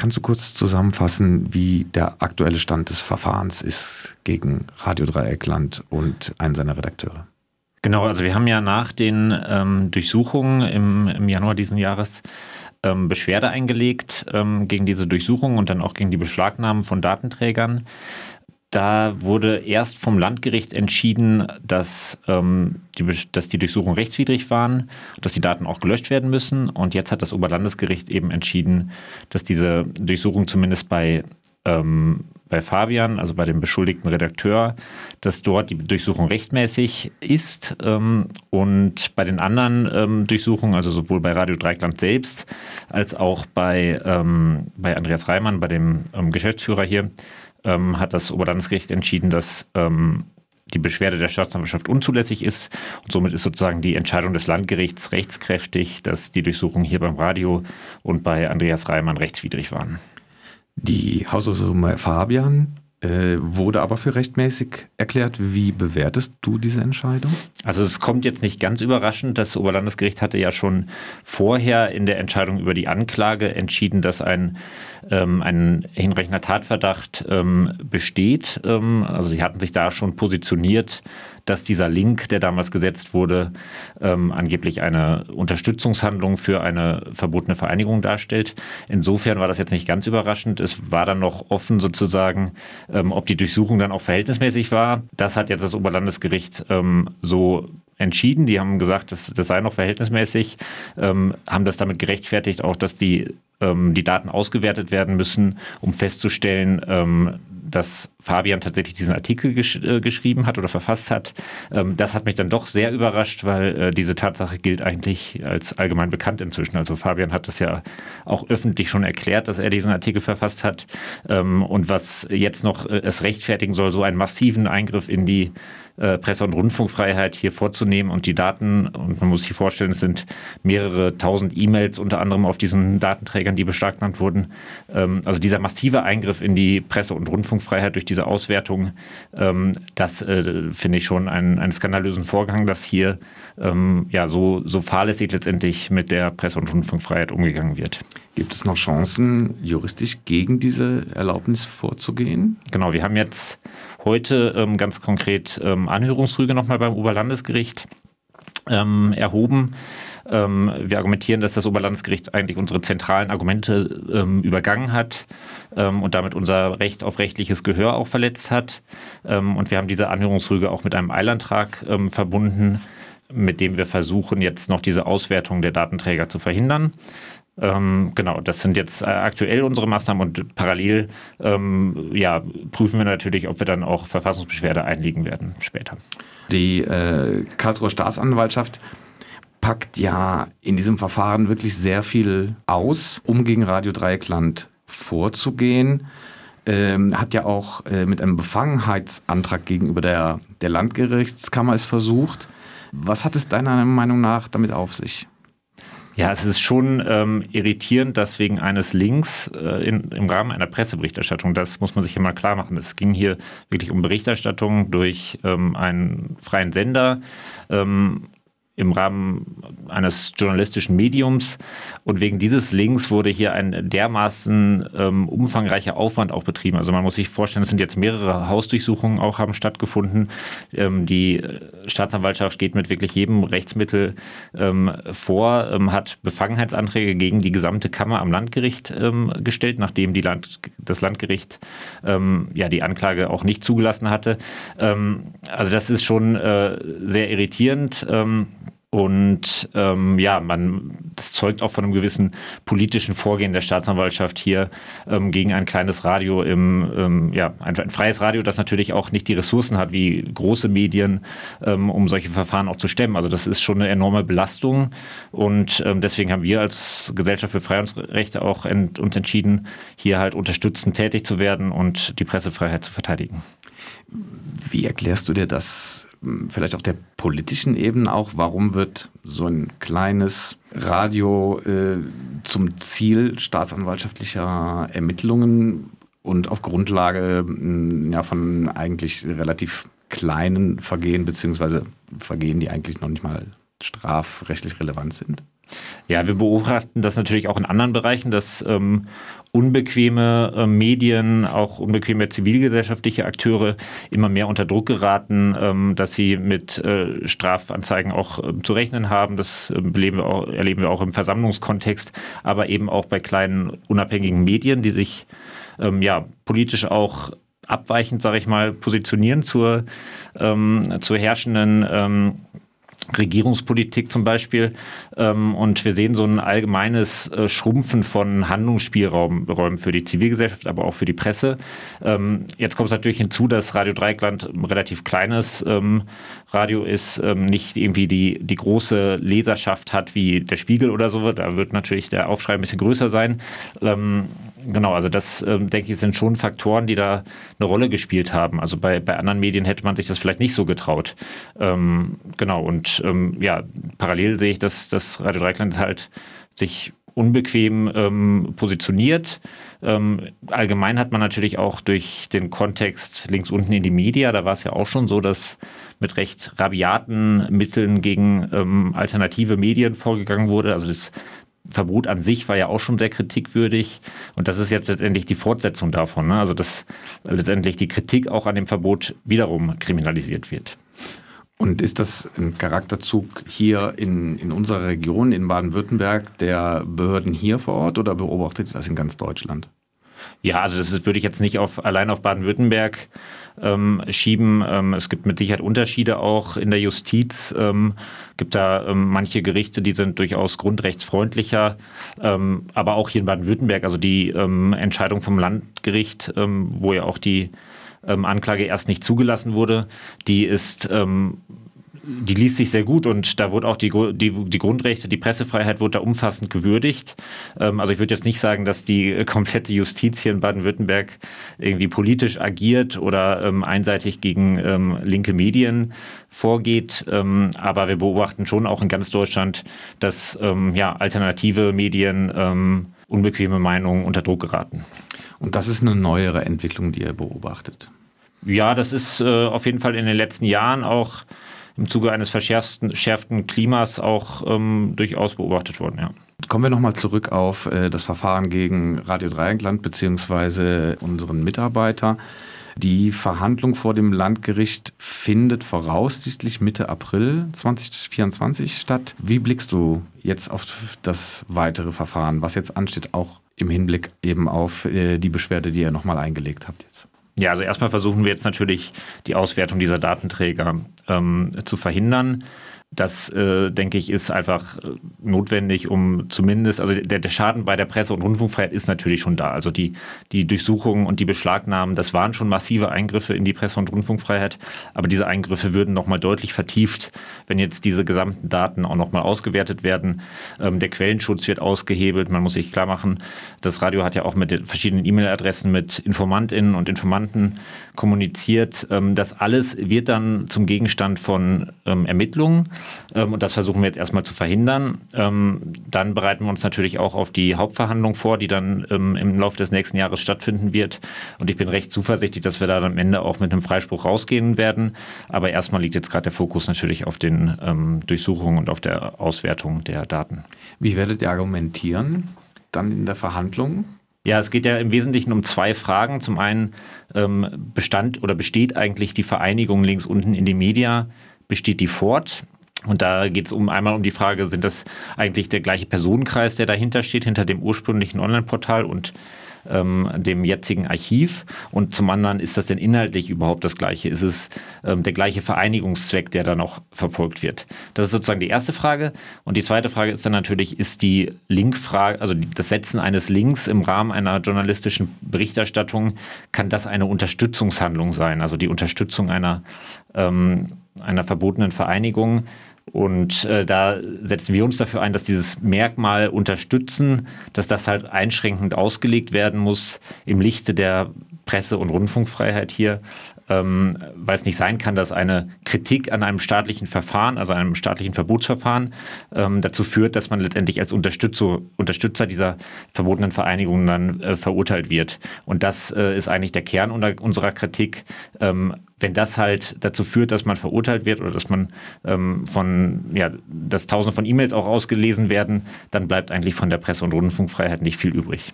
Kannst du kurz zusammenfassen, wie der aktuelle Stand des Verfahrens ist gegen Radio Dreieckland und einen seiner Redakteure? Genau, also wir haben ja nach den ähm, Durchsuchungen im, im Januar diesen Jahres ähm, Beschwerde eingelegt ähm, gegen diese Durchsuchung und dann auch gegen die Beschlagnahmen von Datenträgern. Da wurde erst vom Landgericht entschieden, dass, ähm, die, dass die Durchsuchungen rechtswidrig waren, dass die Daten auch gelöscht werden müssen. Und jetzt hat das Oberlandesgericht eben entschieden, dass diese Durchsuchung zumindest bei, ähm, bei Fabian, also bei dem beschuldigten Redakteur, dass dort die Durchsuchung rechtmäßig ist. Ähm, und bei den anderen ähm, Durchsuchungen, also sowohl bei Radio Dreikland selbst als auch bei, ähm, bei Andreas Reimann, bei dem ähm, Geschäftsführer hier, ähm, hat das Oberlandesgericht entschieden, dass ähm, die Beschwerde der Staatsanwaltschaft unzulässig ist. Und somit ist sozusagen die Entscheidung des Landgerichts rechtskräftig, dass die Durchsuchungen hier beim Radio und bei Andreas Reimann rechtswidrig waren. Die Hausdurchsuchung bei Fabian äh, wurde aber für rechtmäßig erklärt. Wie bewertest du diese Entscheidung? Also es kommt jetzt nicht ganz überraschend. Das Oberlandesgericht hatte ja schon vorher in der Entscheidung über die Anklage entschieden, dass ein, ähm, ein hinreichender Tatverdacht ähm, besteht. Ähm, also sie hatten sich da schon positioniert dass dieser Link, der damals gesetzt wurde, ähm, angeblich eine Unterstützungshandlung für eine verbotene Vereinigung darstellt. Insofern war das jetzt nicht ganz überraschend. Es war dann noch offen sozusagen, ähm, ob die Durchsuchung dann auch verhältnismäßig war. Das hat jetzt das Oberlandesgericht ähm, so entschieden. Die haben gesagt, das, das sei noch verhältnismäßig, ähm, haben das damit gerechtfertigt, auch dass die, ähm, die Daten ausgewertet werden müssen, um festzustellen, ähm, dass Fabian tatsächlich diesen Artikel gesch äh, geschrieben hat oder verfasst hat. Ähm, das hat mich dann doch sehr überrascht, weil äh, diese Tatsache gilt eigentlich als allgemein bekannt inzwischen. Also Fabian hat das ja auch öffentlich schon erklärt, dass er diesen Artikel verfasst hat. Ähm, und was jetzt noch äh, es rechtfertigen soll, so einen massiven Eingriff in die äh, Presse- und Rundfunkfreiheit hier vorzunehmen und die Daten, und man muss sich vorstellen, es sind mehrere tausend E-Mails unter anderem auf diesen Datenträgern, die beschlagnahmt wurden. Ähm, also dieser massive Eingriff in die Presse- und Rundfunkfreiheit durch diese Auswertung, ähm, das äh, finde ich schon einen, einen skandalösen Vorgang, dass hier ähm, ja so, so fahrlässig letztendlich mit der Presse- und Rundfunkfreiheit umgegangen wird. Gibt es noch Chancen, juristisch gegen diese Erlaubnis vorzugehen? Genau, wir haben jetzt heute ähm, ganz konkret ähm, Anhörungsrüge nochmal beim Oberlandesgericht ähm, erhoben. Ähm, wir argumentieren, dass das Oberlandesgericht eigentlich unsere zentralen Argumente ähm, übergangen hat ähm, und damit unser Recht auf rechtliches Gehör auch verletzt hat. und wir haben diese Anhörungsrüge auch mit einem Eilantrag verbunden, mit dem wir versuchen, jetzt noch diese Auswertung der Datenträger zu verhindern. Ähm, genau, das sind jetzt äh, aktuell unsere Maßnahmen und parallel ähm, ja, prüfen wir natürlich, ob wir dann auch Verfassungsbeschwerde einlegen werden später. Die äh, Karlsruher Staatsanwaltschaft packt ja in diesem Verfahren wirklich sehr viel aus, um gegen Radio Dreieckland vorzugehen. Ähm, hat ja auch äh, mit einem Befangenheitsantrag gegenüber der, der Landgerichtskammer es versucht. Was hat es deiner Meinung nach damit auf sich? Ja, es ist schon ähm, irritierend, dass wegen eines Links äh, in, im Rahmen einer Presseberichterstattung, das muss man sich immer klar machen, es ging hier wirklich um Berichterstattung durch ähm, einen freien Sender. Ähm, im Rahmen eines journalistischen Mediums. Und wegen dieses Links wurde hier ein dermaßen ähm, umfangreicher Aufwand auch betrieben. Also man muss sich vorstellen, es sind jetzt mehrere Hausdurchsuchungen auch haben stattgefunden. Ähm, die Staatsanwaltschaft geht mit wirklich jedem Rechtsmittel ähm, vor, ähm, hat Befangenheitsanträge gegen die gesamte Kammer am Landgericht ähm, gestellt, nachdem die Land, das Landgericht ähm, ja die Anklage auch nicht zugelassen hatte. also das ist schon äh, sehr irritierend. Und ähm, ja, man, das zeugt auch von einem gewissen politischen Vorgehen der Staatsanwaltschaft hier ähm, gegen ein kleines Radio im, ähm, ja, ein, ein, freies Radio, das natürlich auch nicht die Ressourcen hat wie große Medien, ähm, um solche Verfahren auch zu stemmen. Also das ist schon eine enorme Belastung. Und ähm, deswegen haben wir als Gesellschaft für Freiheitsrechte auch ent, uns entschieden, hier halt unterstützend tätig zu werden und die Pressefreiheit zu verteidigen. Wie erklärst du dir das vielleicht auf der politischen Ebene auch, warum wird so ein kleines Radio äh, zum Ziel staatsanwaltschaftlicher Ermittlungen und auf Grundlage mm, ja, von eigentlich relativ kleinen Vergehen, beziehungsweise Vergehen, die eigentlich noch nicht mal strafrechtlich relevant sind? Ja, wir beobachten das natürlich auch in anderen Bereichen, dass ähm, unbequeme äh, Medien, auch unbequeme zivilgesellschaftliche Akteure immer mehr unter Druck geraten, ähm, dass sie mit äh, Strafanzeigen auch äh, zu rechnen haben. Das ähm, erleben wir, auch, erleben wir auch im Versammlungskontext, aber eben auch bei kleinen unabhängigen Medien, die sich ähm, ja, politisch auch abweichend, sage ich mal, positionieren zur, ähm, zur herrschenden ähm, Regierungspolitik zum Beispiel. Ähm, und wir sehen so ein allgemeines äh, Schrumpfen von Handlungsspielräumen für die Zivilgesellschaft, aber auch für die Presse. Ähm, jetzt kommt es natürlich hinzu, dass Radio Dreieckland ein relativ kleines ähm, Radio ist, nicht irgendwie die, die große Leserschaft hat wie der Spiegel oder so. Da wird natürlich der Aufschrei ein bisschen größer sein. Genau, also das, ähm, denke ich, sind schon Faktoren, die da eine Rolle gespielt haben. Also bei, bei anderen Medien hätte man sich das vielleicht nicht so getraut. Ähm, genau, und ähm, ja, parallel sehe ich, dass das Radio Dreikland halt sich unbequem ähm, positioniert. Ähm, allgemein hat man natürlich auch durch den Kontext links unten in die Media, da war es ja auch schon so, dass mit recht rabiaten Mitteln gegen ähm, alternative Medien vorgegangen wurde. Also das Verbot an sich war ja auch schon sehr kritikwürdig und das ist jetzt letztendlich die Fortsetzung davon. Ne? Also dass letztendlich die Kritik auch an dem Verbot wiederum kriminalisiert wird. Und ist das ein Charakterzug hier in, in unserer Region, in Baden-Württemberg, der Behörden hier vor Ort oder beobachtet ihr das in ganz Deutschland? Ja, also das ist, würde ich jetzt nicht auf, allein auf Baden-Württemberg ähm, schieben. Ähm, es gibt mit Sicherheit Unterschiede auch in der Justiz. Ähm, gibt da ähm, manche Gerichte, die sind durchaus grundrechtsfreundlicher, ähm, aber auch hier in Baden-Württemberg, also die ähm, Entscheidung vom Landgericht, wo ja auch die Anklage erst nicht zugelassen wurde, die ist die liest sich sehr gut und da wurde auch die, die, die Grundrechte, die Pressefreiheit wurde da umfassend gewürdigt. Ähm, also ich würde jetzt nicht sagen, dass die komplette Justiz hier in Baden-Württemberg irgendwie politisch agiert oder ähm, einseitig gegen ähm, linke Medien vorgeht. Ähm, aber wir beobachten schon auch in ganz Deutschland, dass ähm, ja, alternative Medien ähm, unbequeme Meinungen unter Druck geraten. Und das ist eine neuere Entwicklung, die ihr beobachtet. Ja, das ist äh, auf jeden Fall in den letzten Jahren auch im Zuge eines verschärften Klimas auch ähm, durchaus beobachtet worden. Ja. Kommen wir nochmal zurück auf äh, das Verfahren gegen Radio Dreieckland bzw. unseren Mitarbeiter. Die Verhandlung vor dem Landgericht findet voraussichtlich Mitte April 2024 statt. Wie blickst du jetzt auf das weitere Verfahren, was jetzt ansteht, auch im Hinblick eben auf äh, die Beschwerde, die ihr nochmal eingelegt habt jetzt? Ja, also erstmal versuchen wir jetzt natürlich die Auswertung dieser Datenträger ähm, zu verhindern. Das, äh, denke ich, ist einfach äh, notwendig, um zumindest, also der, der, Schaden bei der Presse- und Rundfunkfreiheit ist natürlich schon da. Also die, die Durchsuchungen und die Beschlagnahmen, das waren schon massive Eingriffe in die Presse- und Rundfunkfreiheit, aber diese Eingriffe würden nochmal deutlich vertieft, wenn jetzt diese gesamten Daten auch nochmal ausgewertet werden. Ähm, der Quellenschutz wird ausgehebelt. Man muss sich klar machen, das Radio hat ja auch mit den verschiedenen E-Mail-Adressen mit Informantinnen und Informanten kommuniziert. Ähm, das alles wird dann zum Gegenstand von ähm, Ermittlungen. Ähm, und das versuchen wir jetzt erstmal zu verhindern. Ähm, dann bereiten wir uns natürlich auch auf die Hauptverhandlung vor, die dann ähm, im Laufe des nächsten Jahres stattfinden wird. Und ich bin recht zuversichtlich, dass wir da am Ende auch mit einem Freispruch rausgehen werden. Aber erstmal liegt jetzt gerade der Fokus natürlich auf den Durchsuchungen und auf der Auswertung der Daten. Wie werdet ihr argumentieren dann in der Verhandlung? Ja, es geht ja im Wesentlichen um zwei Fragen. Zum einen ähm, bestand oder besteht eigentlich die Vereinigung links unten in die Media, besteht die fort? Und da geht es um einmal um die Frage, sind das eigentlich der gleiche Personenkreis, der dahinter steht, hinter dem ursprünglichen Online-Portal und ähm, dem jetzigen Archiv? Und zum anderen, ist das denn inhaltlich überhaupt das Gleiche? Ist es ähm, der gleiche Vereinigungszweck, der da noch verfolgt wird? Das ist sozusagen die erste Frage. Und die zweite Frage ist dann natürlich, ist die Linkfrage, also das Setzen eines Links im Rahmen einer journalistischen Berichterstattung, kann das eine Unterstützungshandlung sein? Also die Unterstützung einer, ähm, einer verbotenen Vereinigung? Und äh, da setzen wir uns dafür ein, dass dieses Merkmal unterstützen, dass das halt einschränkend ausgelegt werden muss im Lichte der Presse- und Rundfunkfreiheit hier, ähm, weil es nicht sein kann, dass eine Kritik an einem staatlichen Verfahren, also einem staatlichen Verbotsverfahren, ähm, dazu führt, dass man letztendlich als Unterstützer, dieser verbotenen Vereinigungen dann äh, verurteilt wird. Und das äh, ist eigentlich der Kern unserer Kritik. Ähm, wenn das halt dazu führt, dass man verurteilt wird oder dass man ähm, von, ja, dass tausende von E-Mails auch ausgelesen werden, dann bleibt eigentlich von der Presse- und Rundfunkfreiheit nicht viel übrig.